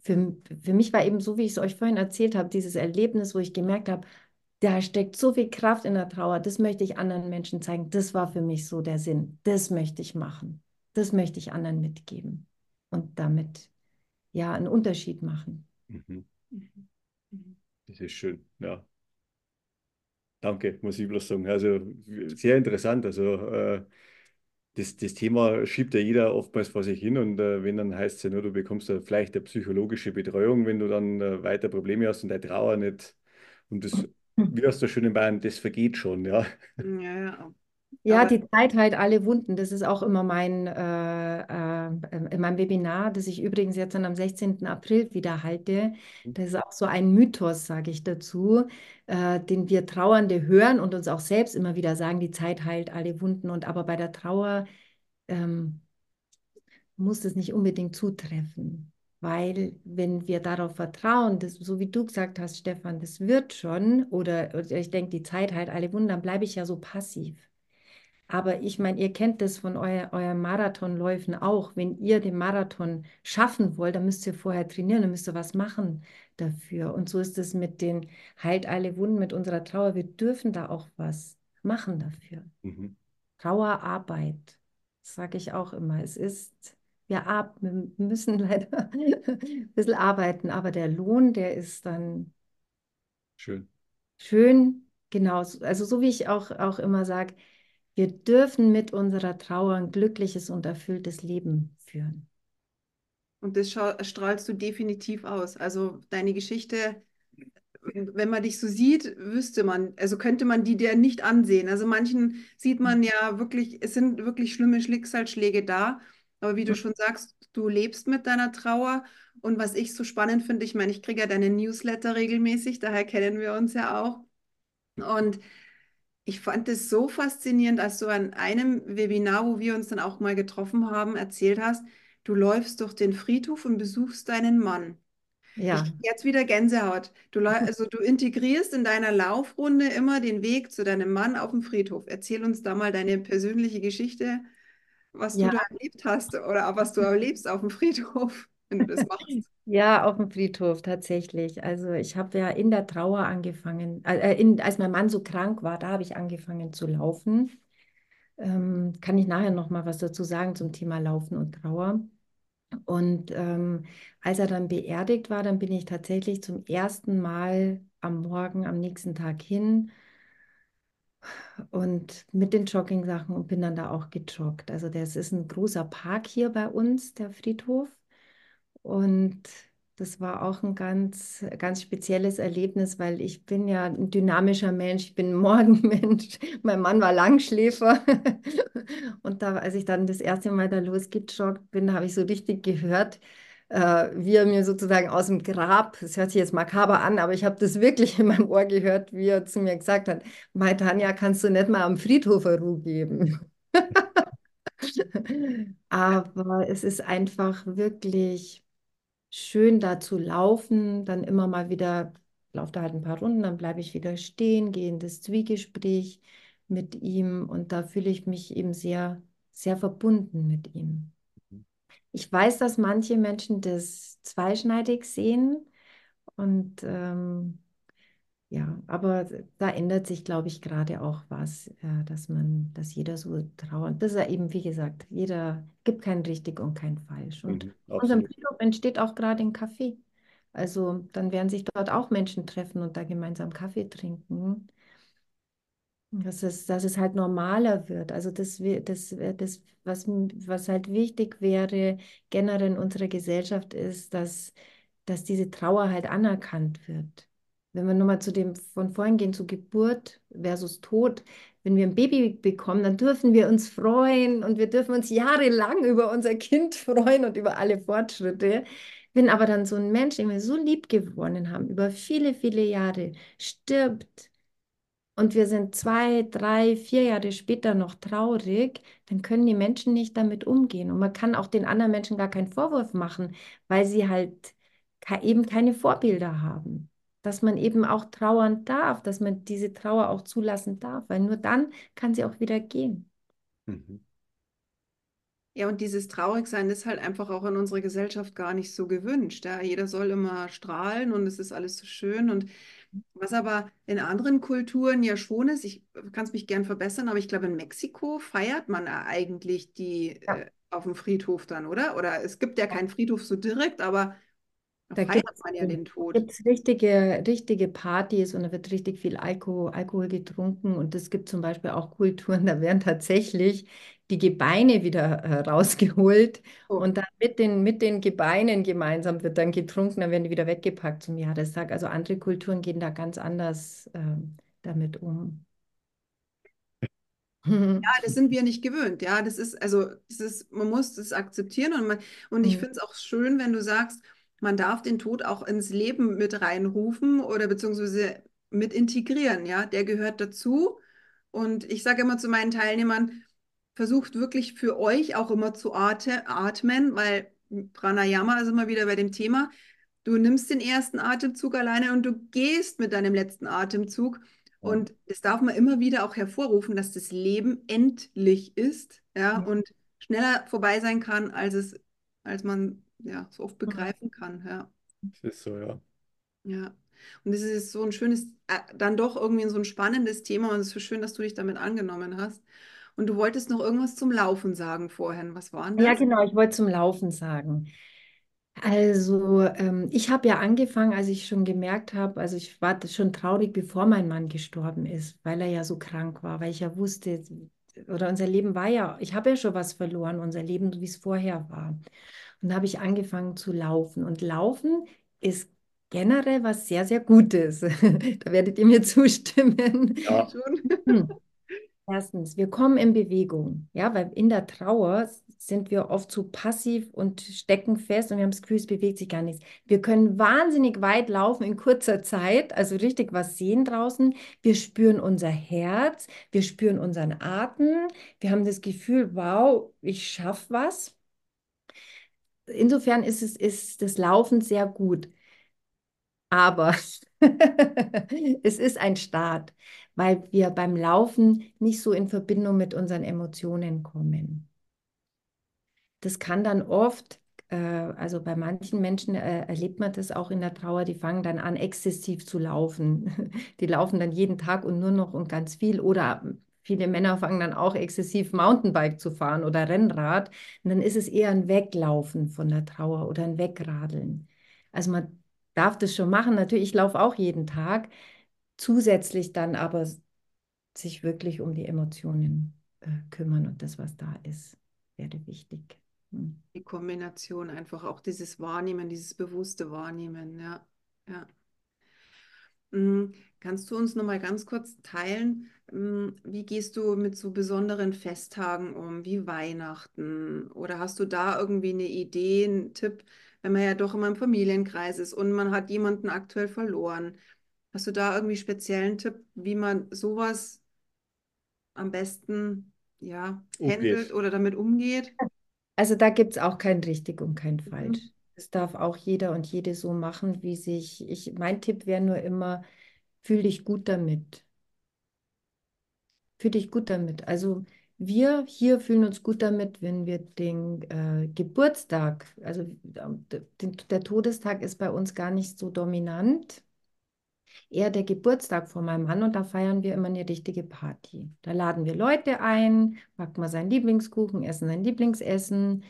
für, für mich war eben so, wie ich es euch vorhin erzählt habe, dieses Erlebnis, wo ich gemerkt habe, da steckt so viel Kraft in der Trauer, das möchte ich anderen Menschen zeigen. Das war für mich so der Sinn. Das möchte ich machen. Das möchte ich anderen mitgeben und damit ja einen Unterschied machen. Mhm. Mhm. Das ist schön, ja. Danke, muss ich bloß sagen. Also sehr interessant. Also äh, das, das Thema schiebt ja jeder oftmals vor sich hin und äh, wenn dann heißt es ja nur, du bekommst da vielleicht eine psychologische Betreuung, wenn du dann äh, weiter Probleme hast und deine Trauer nicht. Und das, wie hast du schön in Bayern, das vergeht schon, ja. Ja, ja. Ja, Aber die Zeit heilt alle Wunden. Das ist auch immer mein, äh, äh, in meinem Webinar, das ich übrigens jetzt dann am 16. April wieder halte. Das ist auch so ein Mythos, sage ich dazu, äh, den wir Trauernde hören und uns auch selbst immer wieder sagen, die Zeit heilt alle Wunden. Und aber bei der Trauer ähm, muss das nicht unbedingt zutreffen. Weil wenn wir darauf vertrauen, dass, so wie du gesagt hast, Stefan, das wird schon, oder, oder ich denke, die Zeit heilt alle Wunden, dann bleibe ich ja so passiv. Aber ich meine, ihr kennt das von euer, euren Marathonläufen auch. Wenn ihr den Marathon schaffen wollt, dann müsst ihr vorher trainieren, dann müsst ihr was machen dafür. Und so ist es mit den Heilt alle Wunden, mit unserer Trauer. Wir dürfen da auch was machen dafür. Mhm. Trauerarbeit, sage ich auch immer. Es ist, wir, ab, wir müssen leider ein bisschen arbeiten, aber der Lohn, der ist dann Schön. schön, genau. Also so wie ich auch, auch immer sage, wir dürfen mit unserer Trauer ein glückliches und erfülltes Leben führen. Und das strahlst du definitiv aus. Also deine Geschichte, wenn man dich so sieht, wüsste man, also könnte man die dir nicht ansehen. Also manchen sieht man ja wirklich, es sind wirklich schlimme Schicksalsschläge da. Aber wie du schon sagst, du lebst mit deiner Trauer. Und was ich so spannend finde, ich meine, ich kriege ja deine Newsletter regelmäßig, daher kennen wir uns ja auch. Und ich fand es so faszinierend, als du an einem Webinar, wo wir uns dann auch mal getroffen haben, erzählt hast, du läufst durch den Friedhof und besuchst deinen Mann. Ja, Ich jetzt wieder Gänsehaut. Du, also du integrierst in deiner Laufrunde immer den Weg zu deinem Mann auf dem Friedhof. Erzähl uns da mal deine persönliche Geschichte, was du ja, da erlebt hast oder was du erlebst auf dem Friedhof, wenn du das machst. ja, auf dem Friedhof tatsächlich. Also ich habe ja in der Trauer angefangen, äh, in, als mein Mann so krank war, da habe ich angefangen zu laufen. Ähm, kann ich nachher noch mal was dazu sagen zum Thema Laufen und Trauer. Und ähm, als er dann beerdigt war, dann bin ich tatsächlich zum ersten Mal am Morgen, am nächsten Tag hin und mit den Joggingsachen und bin dann da auch gejoggt. Also das ist ein großer Park hier bei uns, der Friedhof. Und Das war auch ein ganz, ganz spezielles Erlebnis, weil ich bin ja ein dynamischer Mensch, ich bin ein Morgenmensch. Mein Mann war Langschläfer. Und da, als ich dann das erste Mal da losgejoggt bin, habe ich so richtig gehört, äh, wie er mir sozusagen aus dem Grab, das hört sich jetzt makaber an, aber ich habe das wirklich in meinem Ohr gehört, wie er zu mir gesagt hat, Mai Tanja, kannst du nicht mal am Friedhof Ruhe geben? Aber es ist einfach wirklich schön, da zu laufen, dann immer mal wieder, laufe da halt ein paar Runden, dann bleibe ich wieder stehen, gehe in das Zwiegespräch mit ihm und da fühle ich mich eben sehr, sehr verbunden mit ihm. Ich weiß, dass manche Menschen das zweischneidig sehen und ähm, ja, aber da ändert sich, glaube ich, gerade auch was, äh, dass man, dass jeder so trauert. Das ist ja eben, wie gesagt, jeder gibt kein richtig und kein falsch. Und Mhm, unserem. Friedhof entsteht auch gerade ein Kaffee. Also dann werden sich dort auch Menschen treffen und da gemeinsam Kaffee trinken. Dass es, dass es halt normaler wird. Also das, das, wär das was, was halt wichtig wäre generell in unserer Gesellschaft ist, dass, dass diese Trauer halt anerkannt wird. Wenn wir nochmal zu dem von vorhin gehen, zu Geburt versus Tod, wenn wir ein Baby bekommen, dann dürfen wir uns freuen und wir dürfen uns jahrelang über unser Kind freuen und über alle Fortschritte. Wenn aber dann so ein Mensch, den wir so lieb gewonnen haben, über viele, viele Jahre stirbt, und wir sind zwei, drei, vier Jahre später noch traurig, dann können die Menschen nicht damit umgehen. Und man kann auch den anderen Menschen gar keinen Vorwurf machen, weil sie halt eben keine Vorbilder haben. Dass man eben auch trauern darf, dass man diese Trauer auch zulassen darf, weil nur dann kann sie auch wieder gehen. Mhm. Ja, und dieses Traurigsein ist halt einfach auch in unserer Gesellschaft gar nicht so gewünscht. Ja? Jeder soll immer strahlen und es ist alles so schön. Und was aber in anderen Kulturen ja schon ist, ich kann es mich gern verbessern, aber ich glaube, in Mexiko feiert man eigentlich die Ja. äh, auf dem Friedhof dann, oder? Oder es gibt ja keinen Friedhof so direkt, aber da feiert gibt man ja den Tod. es richtige, richtige Partys und da wird richtig viel Alkohol, Alkohol getrunken. Und es gibt zum Beispiel auch Kulturen, da werden tatsächlich die Gebeine wieder äh, rausgeholt Oh. und dann mit den, mit den Gebeinen gemeinsam wird dann getrunken, dann werden die wieder weggepackt zum Jahrestag. Also andere Kulturen gehen da ganz anders ähm, damit um. Ja, das sind wir nicht gewöhnt. Ja, das ist, also, das ist, man muss das akzeptieren und man, und ich Mhm. finde es auch schön, wenn du sagst, man darf den Tod auch ins Leben mit reinrufen oder beziehungsweise mit integrieren. Ja, der gehört dazu. Und ich sage immer zu meinen Teilnehmern, versucht wirklich für euch auch immer zu atmen, weil Pranayama ist immer wieder bei dem Thema. Du nimmst den ersten Atemzug alleine und du gehst mit deinem letzten Atemzug. Und das darf man immer wieder auch hervorrufen, dass das Leben endlich ist, ja, und schneller vorbei sein kann, als es, als man ja so oft begreifen kann, ja. Das ist so, ja. Ja. Und es ist so ein schönes, äh, dann doch irgendwie so ein spannendes Thema und es ist so schön, dass du dich damit angenommen hast. Und du wolltest noch irgendwas zum Laufen sagen vorhin. Was war denn Ja, das? genau, ich wollte zum Laufen sagen. Also, ähm, ich habe ja angefangen, als ich schon gemerkt habe, also ich war das schon traurig, bevor mein Mann gestorben ist, weil er ja so krank war, weil ich ja wusste, oder unser Leben war ja, ich habe ja schon was verloren, unser Leben, wie es vorher war. Und da habe ich angefangen zu laufen. Und Laufen ist generell was sehr, sehr Gutes. Da werdet ihr mir zustimmen. Ja, Schon? Erstens, wir kommen in Bewegung, ja, weil in der Trauer sind wir oft zu passiv und stecken fest und wir haben das Gefühl, es bewegt sich gar nichts. Wir können wahnsinnig weit laufen in kurzer Zeit, also richtig was sehen draußen. Wir spüren unser Herz, wir spüren unseren Atem, wir haben das Gefühl, wow, ich schaffe was. Insofern ist es, ist das Laufen sehr gut. Aber es ist ein Start, weil wir beim Laufen nicht so in Verbindung mit unseren Emotionen kommen. Das kann dann oft, äh, also bei manchen Menschen äh, erlebt man das auch in der Trauer, die fangen dann an, exzessiv zu laufen. Die laufen dann jeden Tag und nur noch und ganz viel. Oder viele Männer fangen dann auch exzessiv Mountainbike zu fahren oder Rennrad. Und dann ist es eher ein Weglaufen von der Trauer oder ein Wegradeln. Also man darf das schon machen. Natürlich, ich laufe auch jeden Tag. Zusätzlich dann aber sich wirklich um die Emotionen äh, kümmern und das, was da ist, wäre wichtig. Hm. Die Kombination einfach auch dieses Wahrnehmen, dieses bewusste Wahrnehmen, ja. Ja. Mm, Kannst du uns noch mal ganz kurz teilen, mm, wie gehst du mit so besonderen Festtagen um, wie Weihnachten? Oder hast du da irgendwie eine Idee, einen Tipp, wenn man ja doch immer im Familienkreis ist und man hat jemanden aktuell verloren? Hast du da irgendwie speziellen Tipp, wie man sowas am besten ja, handelt Umgeht. oder damit umgeht? Also da gibt es auch kein richtig und kein Mhm. Das darf auch jeder und jede so machen, wie sich. Ich, mein Tipp wäre nur immer, fühl dich gut damit. Fühl dich gut damit. Also wir hier fühlen uns gut damit, wenn wir den äh, Geburtstag, also ähm, den, der Todestag ist bei uns gar nicht so dominant. Eher der Geburtstag von meinem Mann und da feiern wir immer eine richtige Party. Da laden wir Leute ein, backen wir seinen Lieblingskuchen, essen sein Lieblingsessen.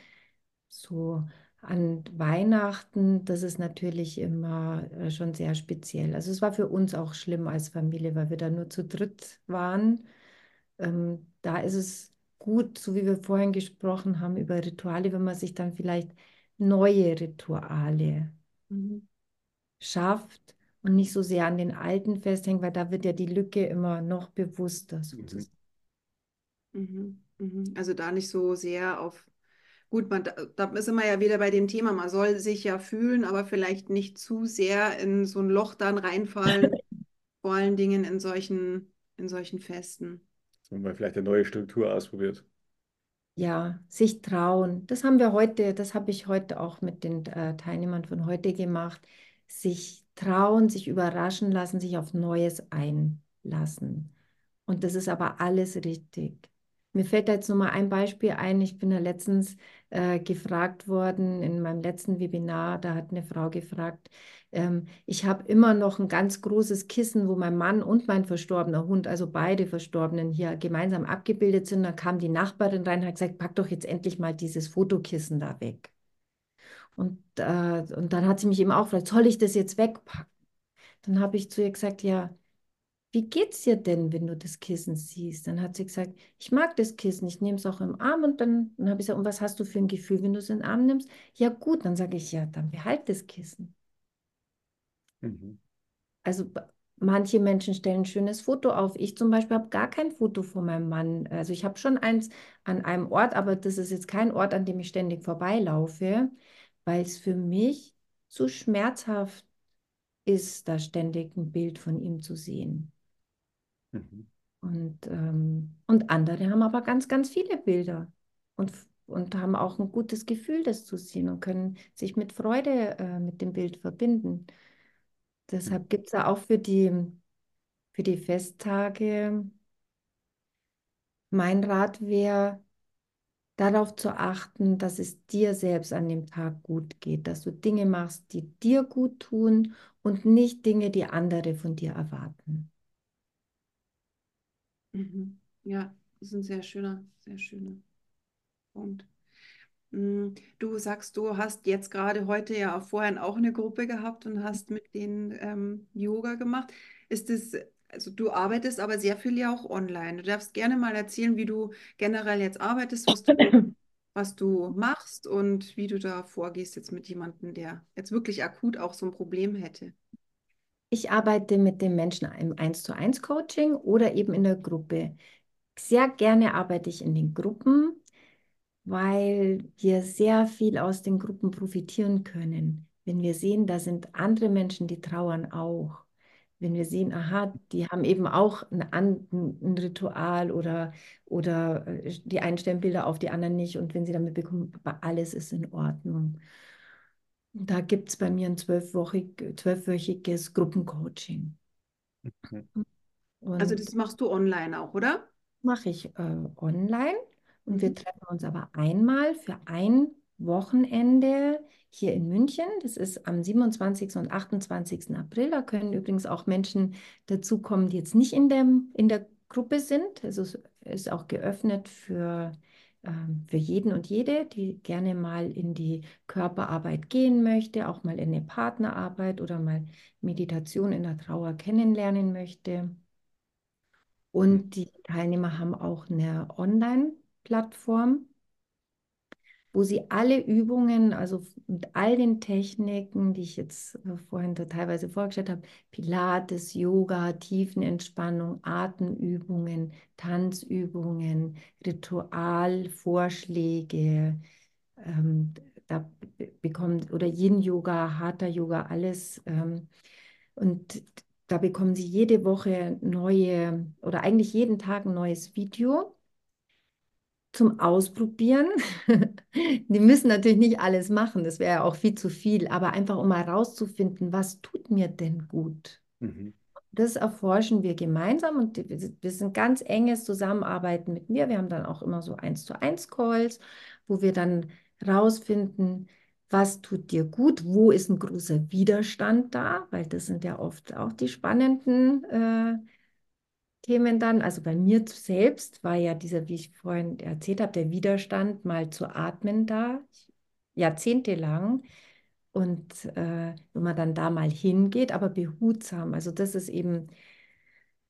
So an Weihnachten, das ist natürlich immer äh, schon sehr speziell. Also es war für uns auch schlimm als Familie, weil wir da nur zu dritt waren. Ähm, da ist es gut, so wie wir vorhin gesprochen haben über Rituale, wenn man sich dann vielleicht neue Rituale Mhm. schafft und nicht so sehr an den alten festhängt, weil da wird ja die Lücke immer noch bewusster Mhm. sozusagen. Mhm. Mhm. Also da nicht so sehr auf, gut, man, da, sind wir ja wieder bei dem Thema, man soll sich ja fühlen, aber vielleicht nicht zu sehr in so ein Loch dann reinfallen, vor allen Dingen in solchen, in solchen Festen. Dass man vielleicht eine neue Struktur ausprobiert. Ja, sich trauen. Das haben wir heute, das habe ich heute auch mit den äh, Teilnehmern von heute gemacht. Sich trauen, sich überraschen lassen, sich auf Neues einlassen. Und das ist aber alles richtig. Mir fällt da jetzt nur mal ein Beispiel ein. Ich bin ja letztens äh, gefragt worden in meinem letzten Webinar, da hat eine Frau gefragt, ähm, ich habe immer noch ein ganz großes Kissen, wo mein Mann und mein verstorbener Hund, also beide Verstorbenen hier gemeinsam abgebildet sind. Da kam die Nachbarin rein und hat gesagt, pack doch jetzt endlich mal dieses Fotokissen da weg. Und, äh, und dann hat sie mich eben auch gefragt, soll ich das jetzt wegpacken? Dann habe ich zu ihr gesagt, ja, wie geht's dir denn, wenn du das Kissen siehst? Dann hat sie gesagt, ich mag das Kissen, ich nehme es auch im Arm und dann, dann habe ich gesagt, und was hast du für ein Gefühl, wenn du es in den Arm nimmst? Ja gut, dann sage ich, ja, dann behalt das Kissen. Mhm. Also manche Menschen stellen ein schönes Foto auf. Ich zum Beispiel habe gar kein Foto von meinem Mann. Also ich habe schon eins an einem Ort, aber das ist jetzt kein Ort, an dem ich ständig vorbeilaufe, weil es für mich so schmerzhaft ist, da ständig ein Bild von ihm zu sehen. Mhm. Und, ähm, und andere haben aber ganz, ganz viele Bilder und, und haben auch ein gutes Gefühl, das zu sehen und können sich mit Freude äh, mit dem Bild verbinden. Deshalb gibt es ja auch für die, für die Festtage, mein Rat wäre, darauf zu achten, dass es dir selbst an dem Tag gut geht, dass du Dinge machst, die dir gut tun und nicht Dinge, die andere von dir erwarten. Mhm. Ja, das ist ein sehr schöner, sehr schöner Punkt. Mm, Du sagst, du hast jetzt gerade heute ja auch vorhin auch eine Gruppe gehabt und hast mit denen ähm, Yoga gemacht. Ist es, also du arbeitest aber sehr viel ja auch online. Du darfst gerne mal erzählen, wie du generell jetzt arbeitest, was du, was du machst und wie du da vorgehst jetzt mit jemandem, der jetzt wirklich akut auch so ein Problem hätte. Ich arbeite mit den Menschen im 1 zu 1 Coaching oder eben in der Gruppe. Sehr gerne arbeite ich in den Gruppen, weil wir sehr viel aus den Gruppen profitieren können. Wenn wir sehen, da sind andere Menschen, die trauern auch. Wenn wir sehen, aha, die haben eben auch ein, ein Ritual oder, oder äh, die einen stellen Bilder auf, die anderen nicht. Und wenn sie damit bekommen, aber alles ist in Ordnung. Da gibt es bei mir ein zwölfwöchig, zwölfwöchiges Gruppencoaching. Mhm. Also das machst du online auch, oder? mache ich äh, online und wir Mhm. treffen uns aber einmal für ein Wochenende hier in München. Das ist am 27. und 28. April. Da können übrigens auch Menschen dazukommen, die jetzt nicht in der, in der Gruppe sind. Also es ist auch geöffnet für, für jeden und jede, die gerne mal in die Körperarbeit gehen möchte, auch mal in eine Partnerarbeit oder mal Meditation in der Trauer kennenlernen möchte. Und die Teilnehmer haben auch eine Online-Plattform. Wo sie alle Übungen, also mit all den Techniken, die ich jetzt äh, vorhin teilweise vorgestellt habe, Pilates, Yoga, Tiefenentspannung, Atemübungen, Tanzübungen, Ritualvorschläge, ähm, da bekommt, oder Yin-Yoga, Hatha-Yoga, alles. Ähm, und da bekommen Sie jede Woche neue oder eigentlich jeden Tag ein neues Video zum Ausprobieren. Die müssen natürlich nicht alles machen, das wäre ja auch viel zu viel, aber einfach um mal herauszufinden, was tut mir denn gut. Mhm. Das erforschen wir gemeinsam und wir sind ganz enges Zusammenarbeiten mit mir. Wir haben dann auch immer so eins zu eins Calls, wo wir dann rausfinden, was tut dir gut, wo ist ein großer Widerstand da, weil das sind ja oft auch die spannenden äh, Themen dann. Also bei mir selbst war ja dieser, wie ich vorhin erzählt habe, der Widerstand mal zu atmen da, jahrzehntelang. Und äh, wenn man dann da mal hingeht, aber behutsam, also das ist eben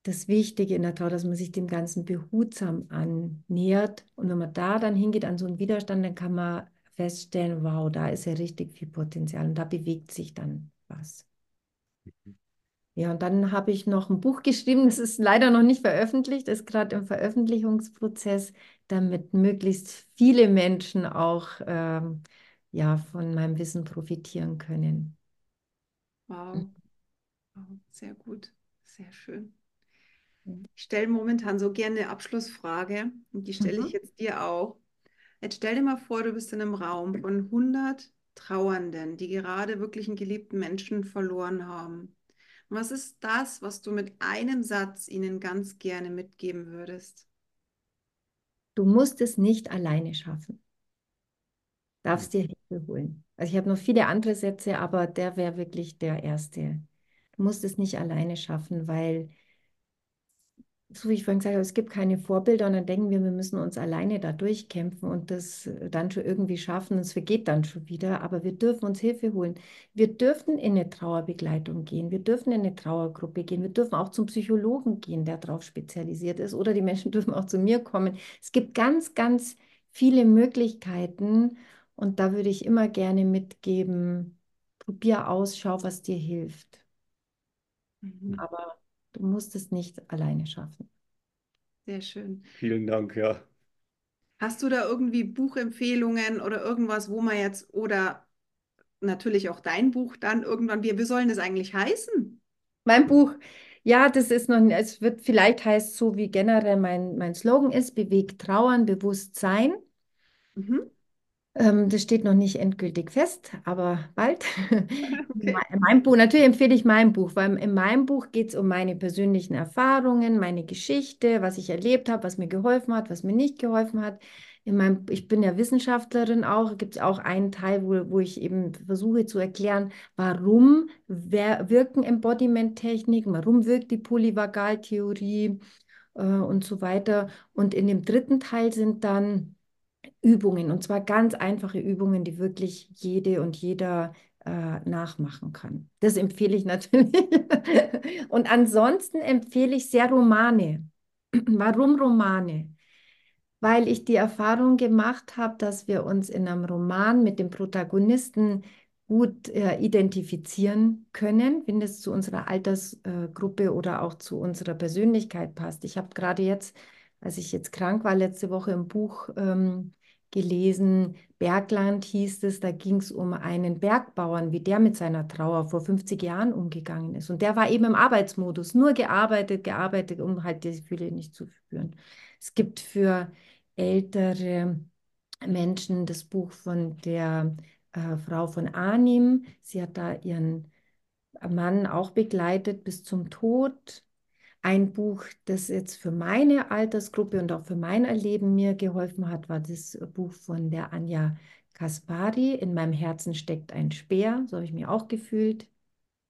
das Wichtige in der Trauer, dass man sich dem Ganzen behutsam annähert. Und wenn man da dann hingeht an so einen Widerstand, dann kann man feststellen, wow, da ist ja richtig viel Potenzial und da bewegt sich dann was. Mhm. Ja, und dann habe ich noch ein Buch geschrieben, das ist leider noch nicht veröffentlicht, ist gerade im Veröffentlichungsprozess, damit möglichst viele Menschen auch ähm, ja, von meinem Wissen profitieren können. Wow. wow, sehr gut, sehr schön. Ich stelle momentan so gerne eine Abschlussfrage und die stelle mhm. ich jetzt dir auch. Jetzt stell dir mal vor, du bist in einem Raum von 100 Trauernden, die gerade wirklich einen geliebten Menschen verloren haben. Was ist das, was du mit einem Satz ihnen ganz gerne mitgeben würdest? Du musst es nicht alleine schaffen. Darfst dir Hilfe holen. Also ich habe noch viele andere Sätze, aber der wäre wirklich der erste. Du musst es nicht alleine schaffen, weil so wie ich vorhin gesagt habe, es gibt keine Vorbilder und dann denken wir, wir müssen uns alleine da durchkämpfen und das äh, dann schon irgendwie schaffen und es vergeht dann schon wieder. Aber wir dürfen uns Hilfe holen. Wir dürfen in eine Trauerbegleitung gehen, wir dürfen in eine Trauergruppe gehen, wir dürfen auch zum Psychologen gehen, der darauf spezialisiert ist oder die Menschen dürfen auch zu mir kommen. Es gibt ganz, ganz viele Möglichkeiten und da würde ich immer gerne mitgeben, probier aus, schau, was dir hilft. Mhm. Aber Du musst es nicht alleine schaffen. Sehr schön. Vielen Dank, ja. Hast du da irgendwie Buchempfehlungen oder irgendwas, wo man jetzt oder natürlich auch dein Buch dann irgendwann, wie, wie sollen das eigentlich heißen? Mein Buch, ja, das ist noch, es wird vielleicht heißt so wie generell mein, mein Slogan ist, bewegt Trauern, Bewusstsein. Mhm. Ähm, das steht noch nicht endgültig fest, aber bald. Okay. In meinem Buch, natürlich empfehle ich mein Buch, weil in meinem Buch geht es um meine persönlichen Erfahrungen, meine Geschichte, was ich erlebt habe, was mir geholfen hat, was mir nicht geholfen hat. In meinem, ich bin ja Wissenschaftlerin auch, gibt es auch einen Teil, wo, wo ich eben versuche zu erklären, warum wirken Embodiment-Techniken, warum wirkt die Polyvagaltheorie äh, und so weiter. Und in dem dritten Teil sind dann Übungen und zwar ganz einfache Übungen, die wirklich jede und jeder äh, nachmachen kann. Das empfehle ich natürlich. und ansonsten empfehle ich sehr Romane. Warum Romane? Weil ich die Erfahrung gemacht habe, dass wir uns in einem Roman mit dem Protagonisten gut äh, identifizieren können, wenn es zu unserer Altersgruppe äh, oder auch zu unserer Persönlichkeit passt. Ich habe gerade jetzt, als ich jetzt krank war, letzte Woche im Buch ähm, gelesen, Bergland hieß es, da ging es um einen Bergbauern, wie der mit seiner Trauer vor 50 Jahren umgegangen ist. Und der war eben im Arbeitsmodus, nur gearbeitet, gearbeitet, um halt die Gefühle nicht zu spüren. Es gibt für ältere Menschen das Buch von der äh, Frau von Arnim. Sie hat da ihren Mann auch begleitet bis zum Tod ein Buch, das jetzt für meine Altersgruppe und auch für mein Erleben mir geholfen hat, war das Buch von der Anja Kaspari. In meinem Herzen steckt ein Speer. So habe ich mir auch gefühlt.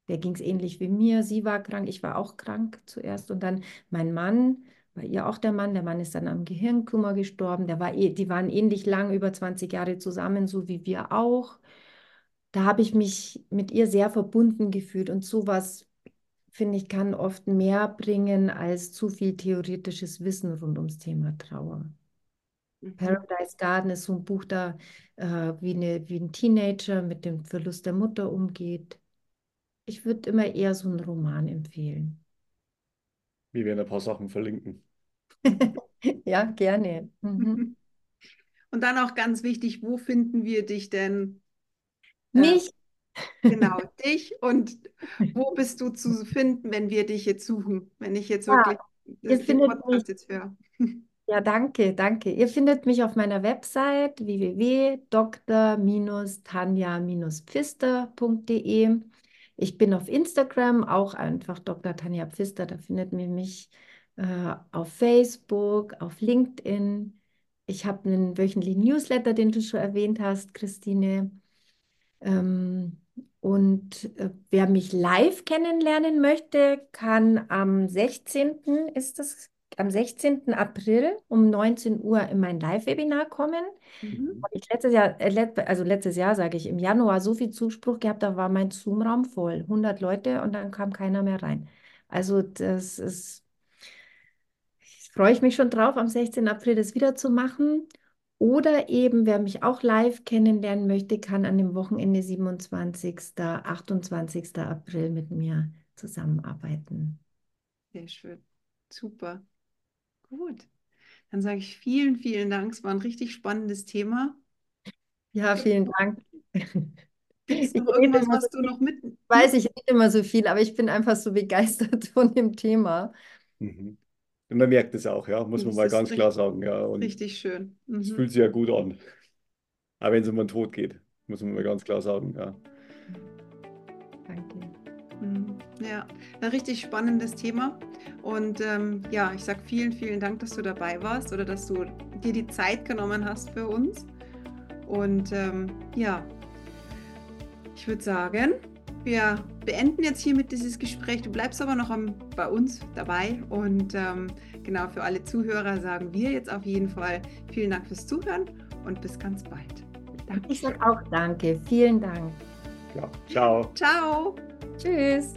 Der ging es ähnlich wie mir. Sie war krank, ich war auch krank zuerst. Und dann mein Mann, war ihr auch der Mann. Der Mann ist dann am Gehirnkummer gestorben. Der war, eh, die waren ähnlich lang, über 20 Jahre zusammen, so wie wir auch. Da habe ich mich mit ihr sehr verbunden gefühlt und sowas finde ich, kann oft mehr bringen als zu viel theoretisches Wissen rund ums Thema Trauer. Mhm. Paradise Garden ist so ein Buch da, äh, wie, eine, wie ein Teenager mit dem Verlust der Mutter umgeht. Ich würde immer eher so einen Roman empfehlen. Wir werden ein paar Sachen verlinken. ja, gerne. Mhm. Und dann auch ganz wichtig, wo finden wir dich denn? Mich. Genau, dich. Und wo bist du zu finden, wenn wir dich jetzt suchen? Wenn ich jetzt wirklich ja, Podcast jetzt höre. Ja, danke, danke. Ihr findet mich auf meiner Website www.dr-tanja-pfister.de. Ich bin auf Instagram, auch einfach Dr. Tanja Pfister, da findet ihr mich äh, auf Facebook, auf LinkedIn. Ich habe einen wöchentlichen Newsletter, den du schon erwähnt hast, Christine. Ähm, und äh, wer mich live kennenlernen möchte, kann am 16. ist das am 16. April um 19 Uhr in mein Live-Webinar kommen. Mhm. Ich letztes Jahr, äh, also letztes Jahr sage ich, im Januar so viel Zuspruch gehabt, da war mein Zoom-Raum voll, 100 Leute und dann kam keiner mehr rein. Also das ist, ich freue ich mich schon drauf, am 16. April das wieder zu machen. Oder eben, wer mich auch live kennenlernen möchte, kann an dem Wochenende 27., 28. April mit mir zusammenarbeiten. Sehr schön. Super. Gut. Dann sage ich vielen, vielen Dank. Es war ein richtig spannendes Thema. Ja, vielen Dank. Gibt noch irgendwas, was du noch mit? Weiß ich nicht immer so viel, aber ich bin einfach so begeistert von dem Thema. Mhm. Man merkt es auch, ja, muss man mal ganz richtig, klar sagen. Ja. Und richtig schön. Mhm. Es fühlt sich ja gut an. Aber wenn es um den Tod geht, muss man mal ganz klar sagen. Ja. Danke. Mhm. Ja, ein richtig spannendes Thema. Und ähm, ja, ich sage vielen, vielen Dank, dass du dabei warst oder dass du dir die Zeit genommen hast für uns. Und ähm, ja, ich würde sagen, wir beenden jetzt hiermit dieses Gespräch. Du bleibst aber noch am, bei uns dabei. Und ähm, genau für alle Zuhörer sagen wir jetzt auf jeden Fall vielen Dank fürs Zuhören und bis ganz bald. Danke. Ich sage auch danke. Vielen Dank. Ja, ciao. Ciao. Tschüss.